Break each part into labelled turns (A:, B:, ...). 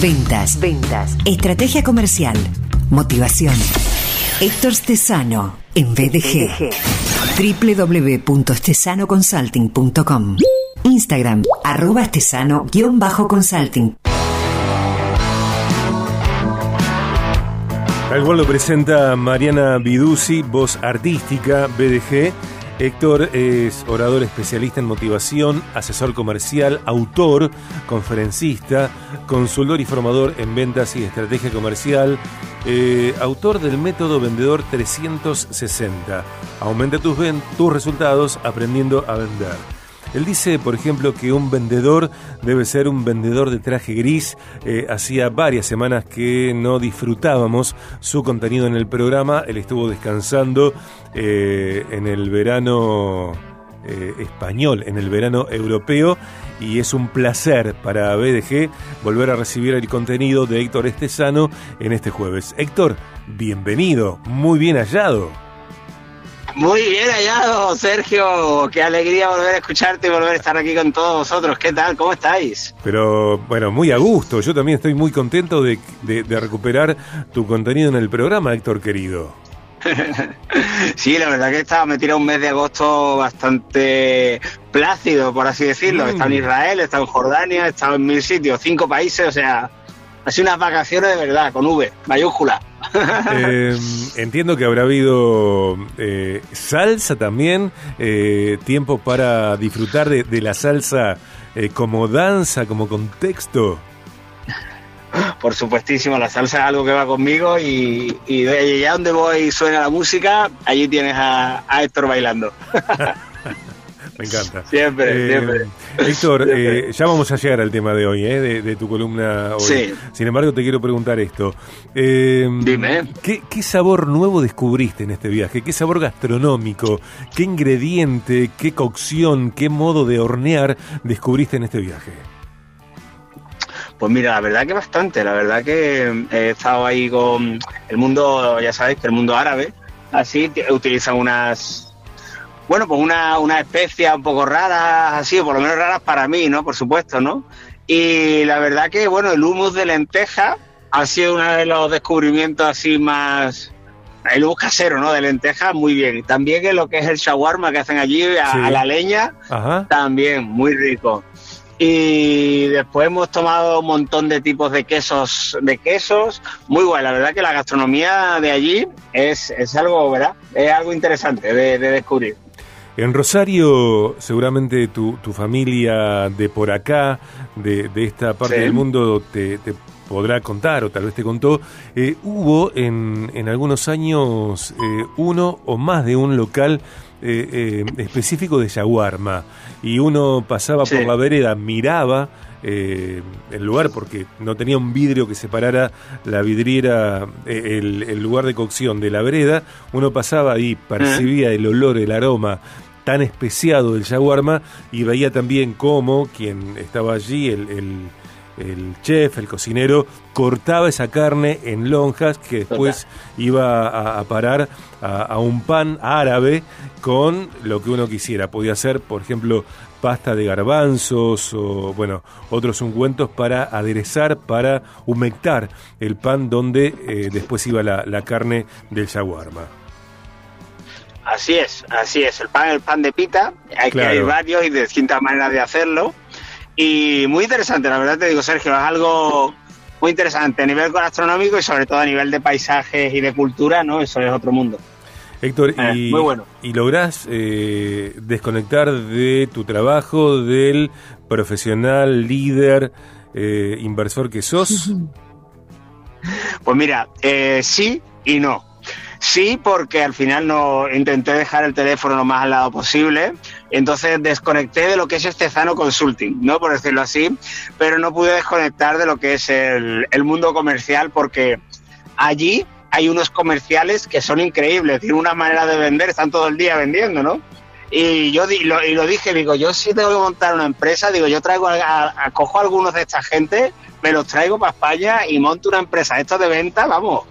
A: Ventas. Ventas. Estrategia comercial. Motivación. Héctor Stesano en BDG. www.stesanoconsulting.com Instagram, arroba estesano-consulting.
B: Tal cual lo presenta Mariana Viduzzi, voz artística, BDG. Héctor es orador especialista en motivación, asesor comercial, autor, conferencista, consultor y formador en ventas y estrategia comercial, eh, autor del método vendedor 360. Aumenta tus, tus resultados aprendiendo a vender. Él dice, por ejemplo, que un vendedor debe ser un vendedor de traje gris. Eh, hacía varias semanas que no disfrutábamos su contenido en el programa. Él estuvo descansando eh, en el verano eh, español, en el verano europeo. Y es un placer para BDG volver a recibir el contenido de Héctor Estesano en este jueves. Héctor, bienvenido, muy bien hallado.
C: Muy bien hallado, Sergio. Qué alegría volver a escucharte y volver a estar aquí con todos vosotros. ¿Qué tal? ¿Cómo estáis?
B: Pero bueno, muy a gusto. Yo también estoy muy contento de, recuperar tu contenido en el programa, Héctor querido.
C: sí, la verdad que estaba, me tirado un mes de agosto bastante plácido, por así decirlo. He estado en mm. Israel, he estado en Jordania, he estado en mil sitios, cinco países, o sea, ha sido unas vacaciones de verdad, con V, mayúscula.
B: Eh, entiendo que habrá habido eh, salsa también, eh, tiempo para disfrutar de, la salsa como danza, como contexto.
C: Por supuestísimo, la salsa es algo que va conmigo y, y de allá donde voy suena la música, allí tienes a, a Héctor bailando.
B: Me encanta.
C: Siempre, eh, siempre.
B: Héctor, eh, ya vamos a llegar al tema de hoy, eh, de, tu columna hoy. Sí. Sin embargo, te quiero preguntar esto.
C: Dime.
B: ¿qué, ¿Qué sabor nuevo descubriste en este viaje? ¿Qué sabor gastronómico? ¿Qué ingrediente? ¿Qué cocción? ¿Qué modo de hornear descubriste en este viaje?
C: Pues mira, la verdad que bastante, la verdad que he estado ahí con el mundo, ya sabéis que el mundo árabe, así utilizan unas bueno, pues una, una especie un poco rara, así, o por lo menos raras para mí, ¿no? Por supuesto, ¿no? Y la verdad que, bueno, el humus de lenteja ha sido uno de los descubrimientos así más... El humus casero, ¿no? De lenteja, muy bien. También que lo que es el shawarma que hacen allí a, la leña, también muy rico. Y después hemos tomado un montón de tipos de quesos, de quesos, muy guay. La verdad que la gastronomía de allí es, es algo, ¿verdad? Es algo interesante de descubrir.
B: En Rosario, seguramente tu, familia de por acá, de, esta parte del mundo, te, podrá contar o tal vez te contó, eh, hubo en, en, algunos años eh, uno o más de un local eh, específico de shawarma y uno pasaba por la vereda, miraba el lugar porque no tenía un vidrio que separara la vidriera, el, el, lugar de cocción de la vereda, uno pasaba y percibía el olor, el aroma tan especiado del shawarma y veía también cómo quien estaba allí, el, chef, el cocinero, cortaba esa carne en lonjas que después iba a, parar a, un pan árabe con lo que uno quisiera. Podía ser, por ejemplo, pasta de garbanzos o, bueno, otros ungüentos para aderezar, para humectar el pan donde eh, después iba la, la carne del shawarma.
C: Así es, así es. El pan, el pan de pita, hay que hay varios y de distintas maneras de hacerlo. Y muy interesante, la verdad te digo, Sergio, es algo muy interesante a nivel gastronómico y sobre todo a nivel de paisajes y de cultura, ¿no? Eso es otro mundo.
B: Héctor, eh, y, muy bueno. ¿y lográs eh, desconectar de tu trabajo, del profesional, líder, eh, inversor que sos?
C: Pues mira, sí y no. Sí, porque al final no intenté dejar el teléfono lo más al lado posible. Entonces desconecté de lo que es este Zano Consulting, ¿no? Por decirlo así, pero no pude desconectar de lo que es el, mundo comercial porque allí hay unos comerciales que son increíbles, tienen una manera de vender, están todo el día vendiendo, ¿no? Y yo y lo, dije, digo, yo sí tengo que montar una empresa, digo, yo traigo, acojo a algunos de esta gente, me los traigo para España y monto una empresa. Esto de venta, vamos,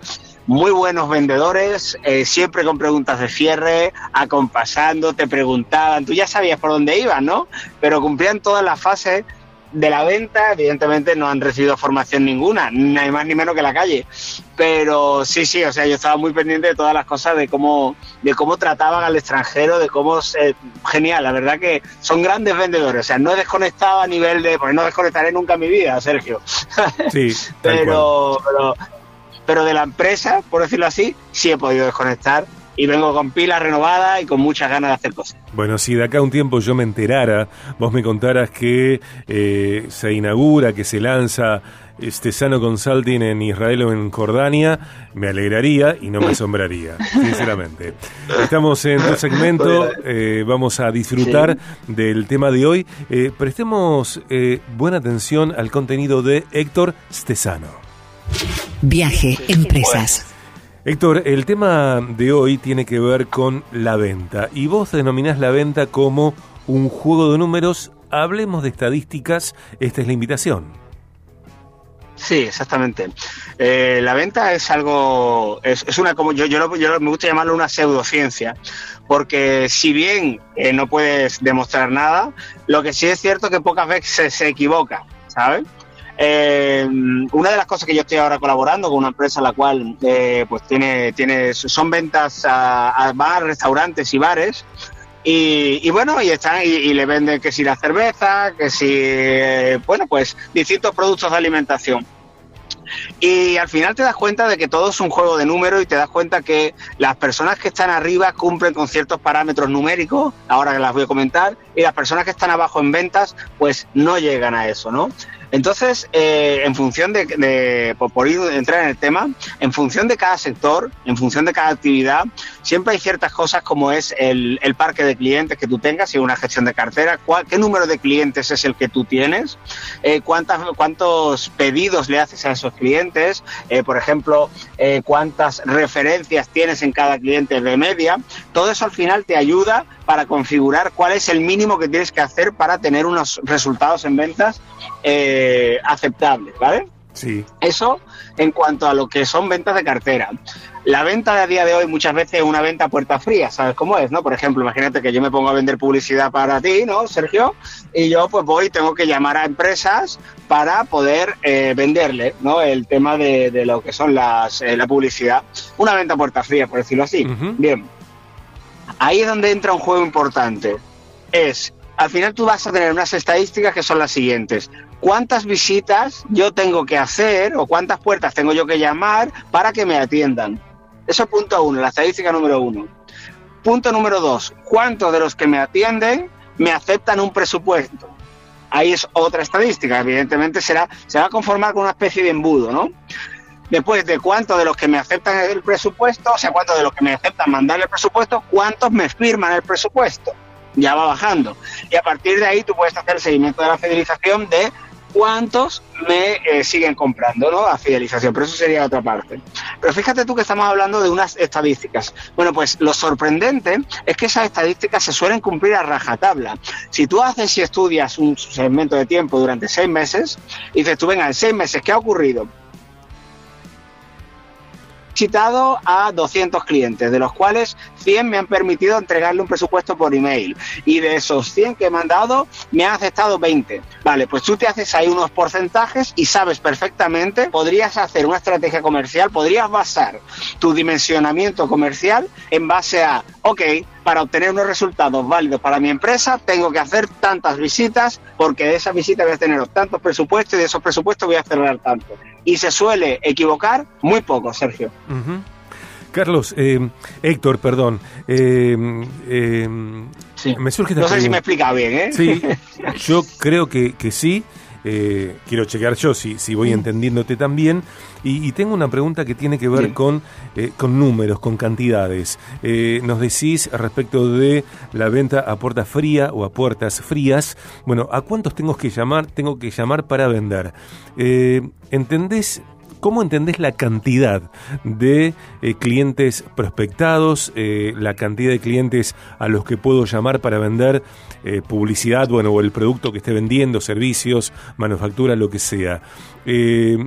C: muy buenos vendedores, eh, siempre con preguntas de cierre, acompasando, te preguntaban, tú ya sabías por dónde iban, ¿no? Pero cumplían todas las fases de la venta, evidentemente no han recibido formación ninguna, ni más ni menos que la calle. Pero sí, sí, o sea, yo estaba muy pendiente de todas las cosas, de cómo, de cómo trataban al extranjero, de cómo se, genial, la verdad que son grandes vendedores. O sea, no he desconectado a nivel de, porque no desconectaré nunca en mi vida, Sergio.
B: Sí,
C: pero, pero, pero de la empresa, por decirlo así, sí he podido desconectar y vengo con pilas renovadas y con muchas ganas de hacer cosas.
B: Bueno, si de acá a un tiempo yo me enterara, vos me contaras que eh, se inaugura, que se lanza este Sano Consulting en Israel o en Jordania, me alegraría y no me asombraría, sinceramente. Estamos en tu segmento, eh, vamos a disfrutar del tema de hoy. Eh, prestemos buena atención al contenido de Héctor Stesano.
A: Viaje, empresas.
B: Héctor, el tema de hoy tiene que ver con la venta y vos denominás la venta como un juego de números. Hablemos de estadísticas, esta es la invitación.
C: Sí, exactamente. Eh, la venta es algo, es, una como yo, yo, me gusta llamarlo una pseudociencia, porque si bien eh, no puedes demostrar nada, lo que sí es cierto que pocas veces se, se equivoca, ¿sabes? Eh, una de las cosas que yo estoy ahora colaborando con una empresa la cual eh, pues tiene, tiene, son ventas a, a restaurantes y bares. Y, bueno, y están y, le venden que si la cerveza, que si, eh, bueno, pues distintos productos de alimentación. Y al final te das cuenta de que todo es un juego de números y te das cuenta que las personas que están arriba cumplen con ciertos parámetros numéricos, ahora que las voy a comentar, y las personas que están abajo en ventas, pues no llegan a eso, ¿no? Entonces, eh, en función de, por, ir entrar en el tema, en función de cada sector, en función de cada actividad, siempre hay ciertas cosas como es el, parque de clientes que tú tengas, y una gestión de cartera, qué número de clientes es el que tú tienes, eh, cuántas, cuántos pedidos le haces a esos clientes, eh, por ejemplo, cuántas referencias tienes en cada cliente de media. Todo eso al final te ayuda para configurar cuál es el mínimo que tienes que hacer para tener unos resultados en ventas eh, aceptables, ¿vale?
B: Sí.
C: Eso en cuanto a lo que son ventas de cartera. La venta de a día de hoy muchas veces es una venta a puerta fría, ¿sabes cómo es? ¿no? Por ejemplo, imagínate que yo me pongo a vender publicidad para ti, ¿no, Sergio? Y yo pues voy y tengo que llamar a empresas para poder eh, venderle, ¿no? El tema de, lo que son las, eh, la publicidad. Una venta a puerta fría, por decirlo así. Bien. Ahí es donde entra un juego importante. Es, al final tú vas a tener unas estadísticas que son las siguientes. ¿Cuántas visitas yo tengo que hacer o cuántas puertas tengo yo que llamar para que me atiendan? Eso es punto uno, la estadística número uno. Punto número dos, ¿cuántos de los que me atienden me aceptan un presupuesto? Ahí es otra estadística, evidentemente será, se va a conformar con una especie de embudo, ¿no? Después de cuántos de los que me aceptan el presupuesto, o sea, cuántos de los que me aceptan mandar el presupuesto, cuántos me firman el presupuesto. Ya va bajando. Y a partir de ahí tú puedes hacer el seguimiento de la fidelización de cuántos me eh, siguen comprando. A fidelización, pero eso sería otra parte. Pero fíjate tú que estamos hablando de unas estadísticas. Bueno, pues lo sorprendente es que esas estadísticas se suelen cumplir a rajatabla. Si tú haces y estudias un segmento de tiempo durante seis meses, y dices tú, venga, en seis meses, ¿qué ha ocurrido? Citado a 200 clientes, de los cuales 100 me han permitido entregarle un presupuesto por email. Y de esos 100 que me han dado, me han aceptado 20. Vale, pues tú te haces ahí unos porcentajes y sabes perfectamente, podrías hacer una estrategia comercial, podrías basar tu dimensionamiento comercial en base a, ok, para obtener unos resultados válidos para mi empresa, tengo que hacer tantas visitas, porque de esas visitas voy a tener tantos presupuestos y de esos presupuestos voy a cerrar tanto. Y se suele equivocar muy poco, Sergio.
B: Carlos, eh, Héctor, perdón. Eh, eh,
C: me surge no sé si me explica bien, ¿eh?
B: Sí, yo creo que, que sí. Eh, quiero checar yo si, si voy mm. entendiéndote también. Y, tengo una pregunta que tiene que ver con, eh, con números, con cantidades. Eh, nos decís respecto de la venta a puerta fría o a puertas frías. Bueno, ¿a cuántos tengo que llamar? Tengo que llamar para vender. ¿Entendés ¿Cómo entendés la cantidad de clientes prospectados, la cantidad de clientes a los que puedo llamar para vender eh, publicidad, bueno, o el producto que esté vendiendo, servicios, manufactura, lo que sea. Eh,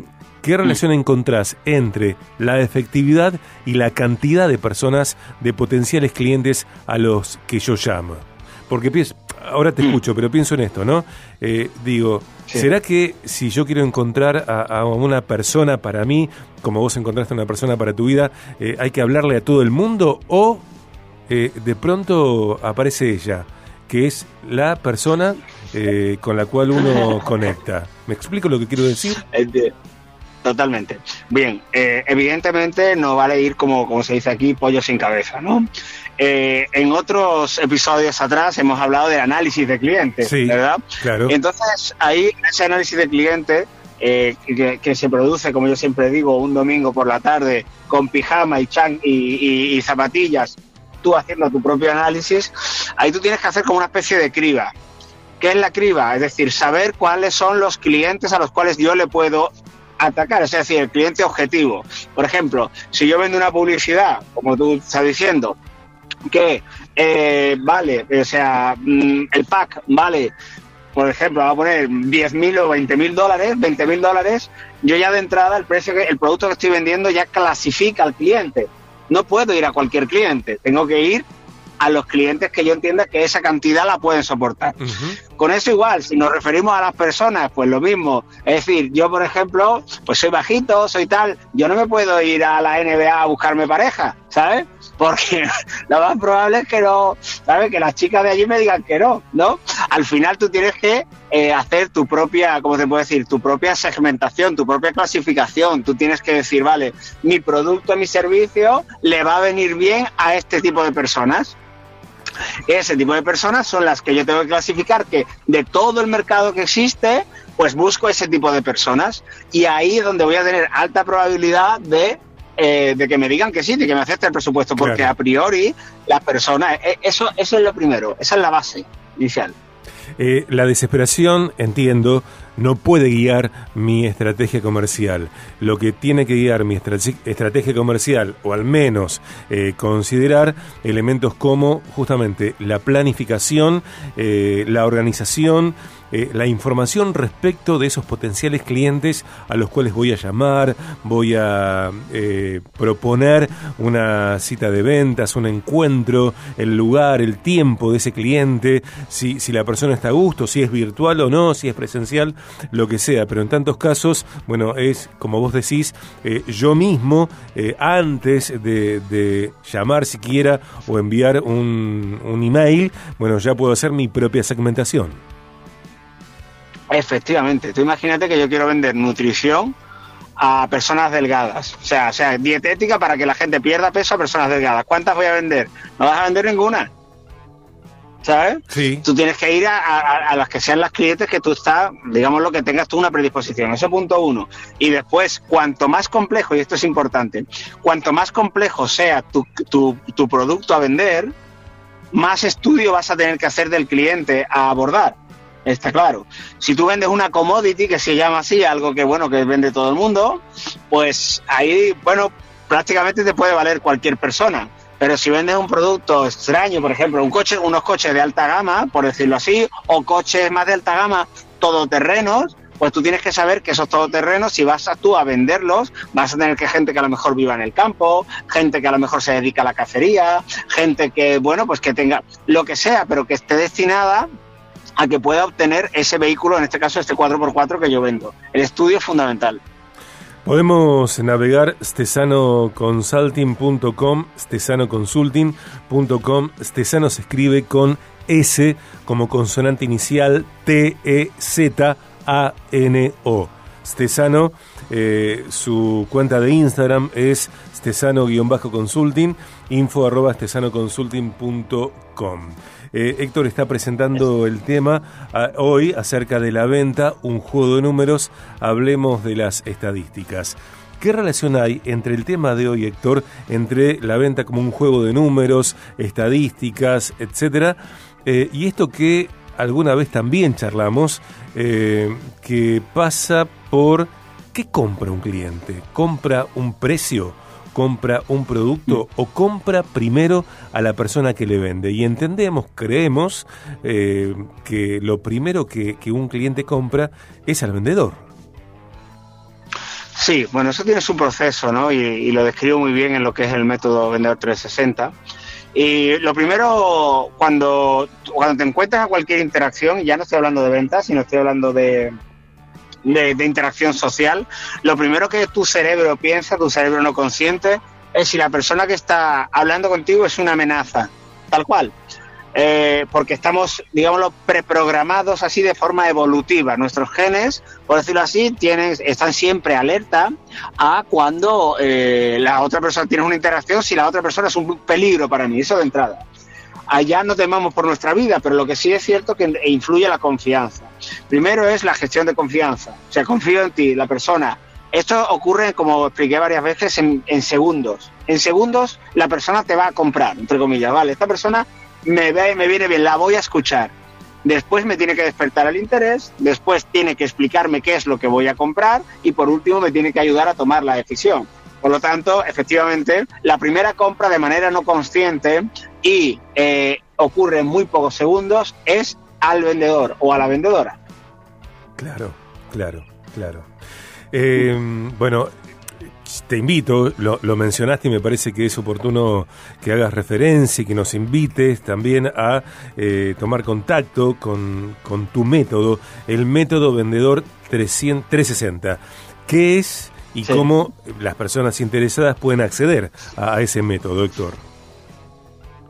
B: ¿Qué relación encontrás entre la efectividad y la cantidad de personas, de potenciales clientes a los que yo llamo? Porque ahora te escucho, pero pienso en esto, ¿no? Eh, digo, ¿será que si yo quiero encontrar a, una persona para mí, como vos encontraste a una persona para tu vida, eh, hay que hablarle a todo el mundo o eh, de pronto aparece ella, que es la persona con la cual uno conecta? ¿Me explico lo que quiero decir?
C: Totalmente. Bien, evidentemente no vale ir como, como se dice aquí, pollo sin cabeza, ¿no? Eh, en otros episodios atrás hemos hablado de análisis de clientes, ¿verdad?
B: Claro.
C: Entonces, ahí ese análisis de cliente eh, que, se produce, como yo siempre digo, un domingo por la tarde con pijama y, chan y, zapatillas, tú haciendo tu propio análisis, ahí tú tienes que hacer como una especie de criba. ¿Qué es la criba? Es decir, saber cuáles son los clientes a los cuales yo le puedo atacar, es decir, el cliente objetivo. Por ejemplo, si yo vendo una publicidad, como tú estás diciendo, que eh, vale, o sea, mm, el pack vale, por ejemplo, va a poner 10.000 o 20.000 dólares, 20.000 dólares, yo ya de entrada el precio que el producto que estoy vendiendo ya clasifica al cliente. No puedo ir a cualquier cliente, tengo que ir a los clientes que yo entienda que esa cantidad la pueden soportar. Con eso igual, si nos referimos a las personas, pues lo mismo. Es decir, yo por ejemplo, pues soy bajito, soy tal, yo no me puedo ir a la NBA a buscarme pareja, ¿sabes? porque lo más probable es que no, ¿sabes? Que las chicas de allí me digan que no, ¿no? Al final tú tienes que eh, hacer tu propia, ¿cómo te puedo decir? Tu propia segmentación, tu propia clasificación. Tú tienes que decir, vale, mi producto, mi servicio le va a venir bien a este tipo de personas. Ese tipo de personas son las que yo tengo que clasificar que de todo el mercado que existe, pues busco ese tipo de personas y ahí es donde voy a tener alta probabilidad de eh, de que me digan que sí, de que me acepte el presupuesto, porque a priori las personas, eh, eso, eso es lo primero, esa es la base inicial.
B: Eh, la desesperación, entiendo, no puede guiar mi estrategia comercial. Lo que tiene que guiar mi estrategia comercial, o al menos considerar elementos como justamente la planificación, la organización, eh, la información respecto de esos potenciales clientes a los cuales voy a llamar, voy a eh, proponer una cita de ventas, un encuentro, el lugar, el tiempo de ese cliente, si, si la persona está a gusto, si es virtual o no, si es presencial, lo que sea. Pero en tantos casos, bueno, es como vos decís, eh, yo mismo, antes de, de, llamar siquiera o enviar un, un email, bueno, ya puedo hacer mi propia segmentación.
C: Efectivamente, tú imagínate que yo quiero vender nutrición a personas delgadas, o sea, o sea, dietética para que la gente pierda peso a personas delgadas. ¿Cuántas voy a vender? No vas a vender ninguna. ¿Sabes?
B: Sí.
C: Tú tienes que ir a, las que sean las clientes que tú estás, digamos lo que tengas tú una predisposición. Ese punto uno. Y después, cuanto más complejo, y esto es importante, cuanto más complejo sea tu, tu, tu producto a vender, más estudio vas a tener que hacer del cliente a abordar. Está claro. Si tú vendes una commodity, que se llama así, algo que bueno, que vende todo el mundo, pues ahí, bueno, prácticamente te puede valer cualquier persona. Pero si vendes un producto extraño, por ejemplo, un coche, unos coches de alta gama, por decirlo así, o coches más de alta gama, todoterrenos, pues tú tienes que saber que esos todoterrenos, si vas a tú a venderlos, vas a tener que gente que a lo mejor viva en el campo, gente que a lo mejor se dedica a la cacería, gente que, bueno, pues que tenga lo que sea, pero que esté destinada a que pueda obtener ese vehículo, en este caso este 4x4 que yo vendo. El estudio es fundamental.
B: Podemos navegar stesanoconsulting.com, stesanoconsulting.com, stesano se escribe con S como consonante inicial T-E-Z-A-N-O. Stesano, eh, su cuenta de Instagram es stesano-consulting, info arroba stesanoconsulting.com. Eh, Héctor está presentando el tema ah, hoy acerca de la venta, un juego de números, hablemos de las estadísticas. ¿Qué relación hay entre el tema de hoy, Héctor, entre la venta como un juego de números, estadísticas, etcétera, eh, y esto que alguna vez también charlamos, eh, que pasa por qué compra un cliente? ¿Compra un precio? Compra un producto o compra primero a la persona que le vende. Y entendemos, creemos eh, que lo primero que, un cliente compra es al vendedor.
C: Sí, bueno, eso tiene su proceso, ¿no? Y, lo describo muy bien en lo que es el método Vendedor 360. Y lo primero, cuando, cuando te encuentras a cualquier interacción, ya no estoy hablando de ventas, sino estoy hablando de, de, interacción social, lo primero que tu cerebro piensa, tu cerebro no consciente, es si la persona que está hablando contigo es una amenaza, tal cual. Eh, porque estamos, digámoslo, preprogramados así de forma evolutiva. Nuestros genes, por decirlo así, tienen, están siempre alerta a cuando eh, la otra persona tiene una interacción, si la otra persona es un peligro para mí, eso de entrada. Allá no temamos por nuestra vida, pero lo que sí es cierto que influye la confianza. Primero es la gestión de confianza. O sea, confío en ti, la persona. Esto ocurre, como expliqué varias veces, en, segundos. En segundos la persona te va a comprar, entre comillas, ¿vale? Esta persona me, ve, me viene bien, la voy a escuchar. Después me tiene que despertar el interés, después tiene que explicarme qué es lo que voy a comprar y por último me tiene que ayudar a tomar la decisión. Por lo tanto, efectivamente, la primera compra de manera no consciente y eh, ocurre en muy pocos segundos es al vendedor o a la vendedora.
B: Claro, claro, claro. Eh, bueno, te invito, lo, mencionaste y me parece que es oportuno que hagas referencia y que nos invites también a eh, tomar contacto con, con, tu método, el método vendedor 360. ¿Qué es y cómo las personas interesadas pueden acceder a ese método, Héctor.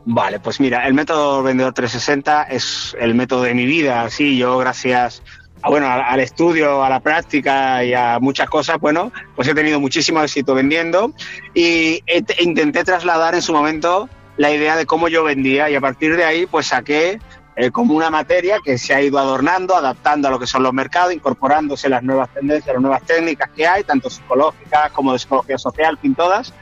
C: Vale, pues mira, el método Vendedor 360 es el método de mi vida. Así, yo gracias a, bueno, al estudio, a la práctica y a muchas cosas, bueno, pues he tenido muchísimo éxito vendiendo y intenté trasladar en su momento la idea de cómo yo vendía y a partir de ahí pues saqué eh, como una materia que se ha ido adornando, adaptando a lo que son los mercados, incorporándose las nuevas tendencias, las nuevas técnicas que hay, tanto psicológicas como de psicología social, en todas.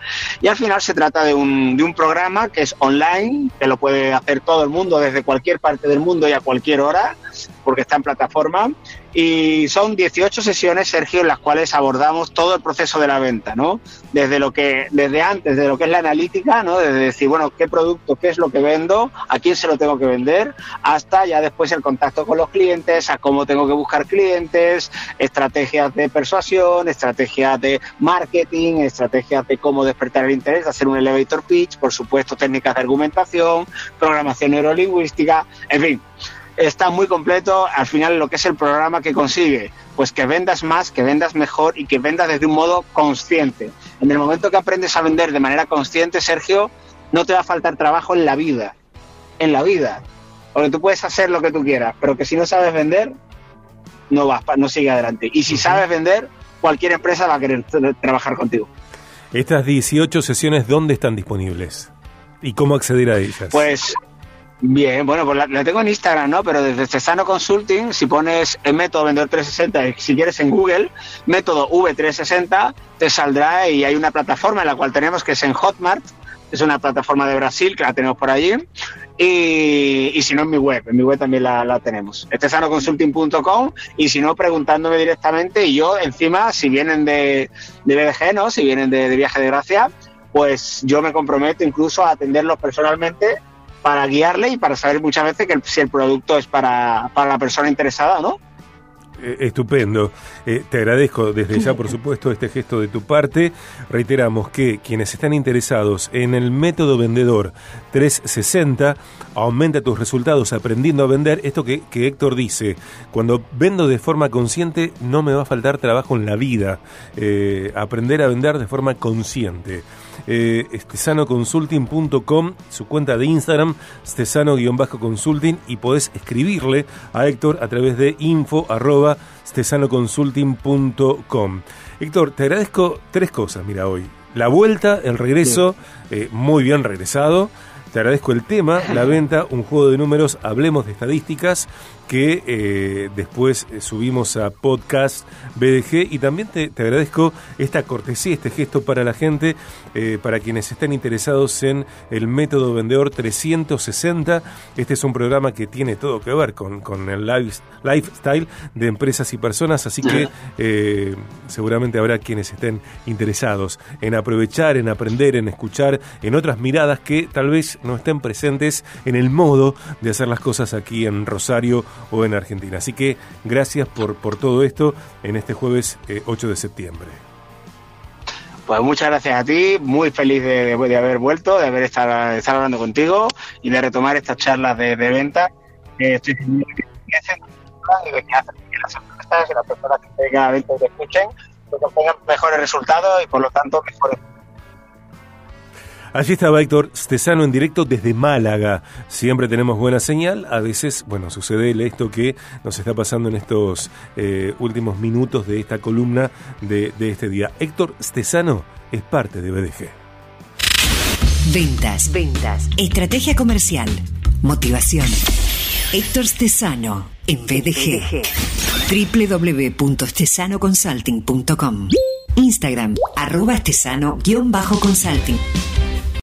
C: Y al final se trata de un, de un programa que es online, que lo puede hacer todo el mundo desde cualquier parte del mundo y a cualquier hora, porque está en plataforma y son 18 sesiones, Sergio, en las cuales abordamos todo el proceso de la venta, ¿no? Desde lo que, desde antes, de lo que es la analítica, ¿no? Desde decir, bueno, qué producto, qué es lo que vendo, a quién se lo tengo que vender, hasta ya después el contacto con los clientes, a cómo tengo que buscar clientes, estrategias de persuasión, estrategias de marketing, estrategias de cómo despertar el interés, hacer un elevator pitch, por supuesto, técnicas de argumentación, programación neurolingüística, en fin está muy completo. Al final, lo que es el programa que consigue, pues que vendas más, que vendas mejor y que vendas desde un modo consciente. En el momento que aprendes a vender de manera consciente, Sergio, no te va a faltar trabajo en la vida. En la vida. Porque tú puedes hacer lo que tú quieras, pero que si no sabes vender, no vas, no sigue adelante. Y si sabes vender, cualquier empresa va a querer trabajar contigo.
B: Estas 18 sesiones, ¿dónde están disponibles? ¿Y cómo acceder a ellas?
C: Pues Bien, bueno, pues la, tengo en Instagram, ¿no? Pero desde Cesano Consulting, si pones el método Vendedor 360, si quieres en Google, método V360, te saldrá y hay una plataforma en la cual tenemos que es en Hotmart, es una plataforma de Brasil que la tenemos por allí. Y, si no, en mi web, en mi web también la, la tenemos. Cesanoconsulting.com y si no, preguntándome directamente. Y yo, encima, si vienen de, de BDG, ¿no? Si vienen de Viaje de Gracia, pues yo me comprometo incluso a atenderlos personalmente para guiarle y para saber muchas veces que si el producto es para, para la persona interesada no.
B: Eh, estupendo. Eh, te agradezco desde ya, por supuesto, este gesto de tu parte. Reiteramos que quienes están interesados en el método vendedor 360, aumenta tus resultados aprendiendo a vender. Esto que, Héctor dice, cuando vendo de forma consciente, no me va a faltar trabajo en la vida. Eh, aprender a vender de forma consciente. stesanoconsulting.com, su cuenta de Instagram, stesano-consulting, y podés escribirle a Héctor a través de info stesanoconsulting.com. Héctor, te agradezco tres cosas, mira, hoy. La vuelta, el regreso, eh, muy bien regresado. Te agradezco el tema, la venta, un juego de números, hablemos de estadísticas que eh, después eh, subimos a podcast BDG y también te, agradezco esta cortesía, este gesto para la gente, eh, para quienes estén interesados en el método vendedor 360. Este es un programa que tiene todo que ver con, con el lifestyle de empresas y personas, así que seguramente habrá quienes estén interesados en aprovechar, en aprender, en escuchar, en otras miradas que tal vez no estén presentes en el modo de hacer las cosas aquí en Rosario o en Argentina. Así que gracias por, por todo esto en este jueves 8 eh, de septiembre.
C: Pues muchas gracias a ti, muy feliz de, haber vuelto, de haber estado, hablando contigo y de retomar estas charlas de, venta. estoy seguro que y de que hacen que las empresas y las personas que tengan eventos que escuchen, pues tengan mejores resultados y por lo tanto mejores
B: Allí estaba Héctor Stesano en directo desde Málaga. Siempre tenemos buena señal. A veces, bueno, sucede esto que nos está pasando en estos eh, últimos minutos de esta columna de, este día. Héctor Stesano es parte de BDG.
A: Ventas, ventas, estrategia comercial, motivación. Héctor Stesano en BDG. www.stesanoconsulting.com Instagram, arroba estesano-consulting.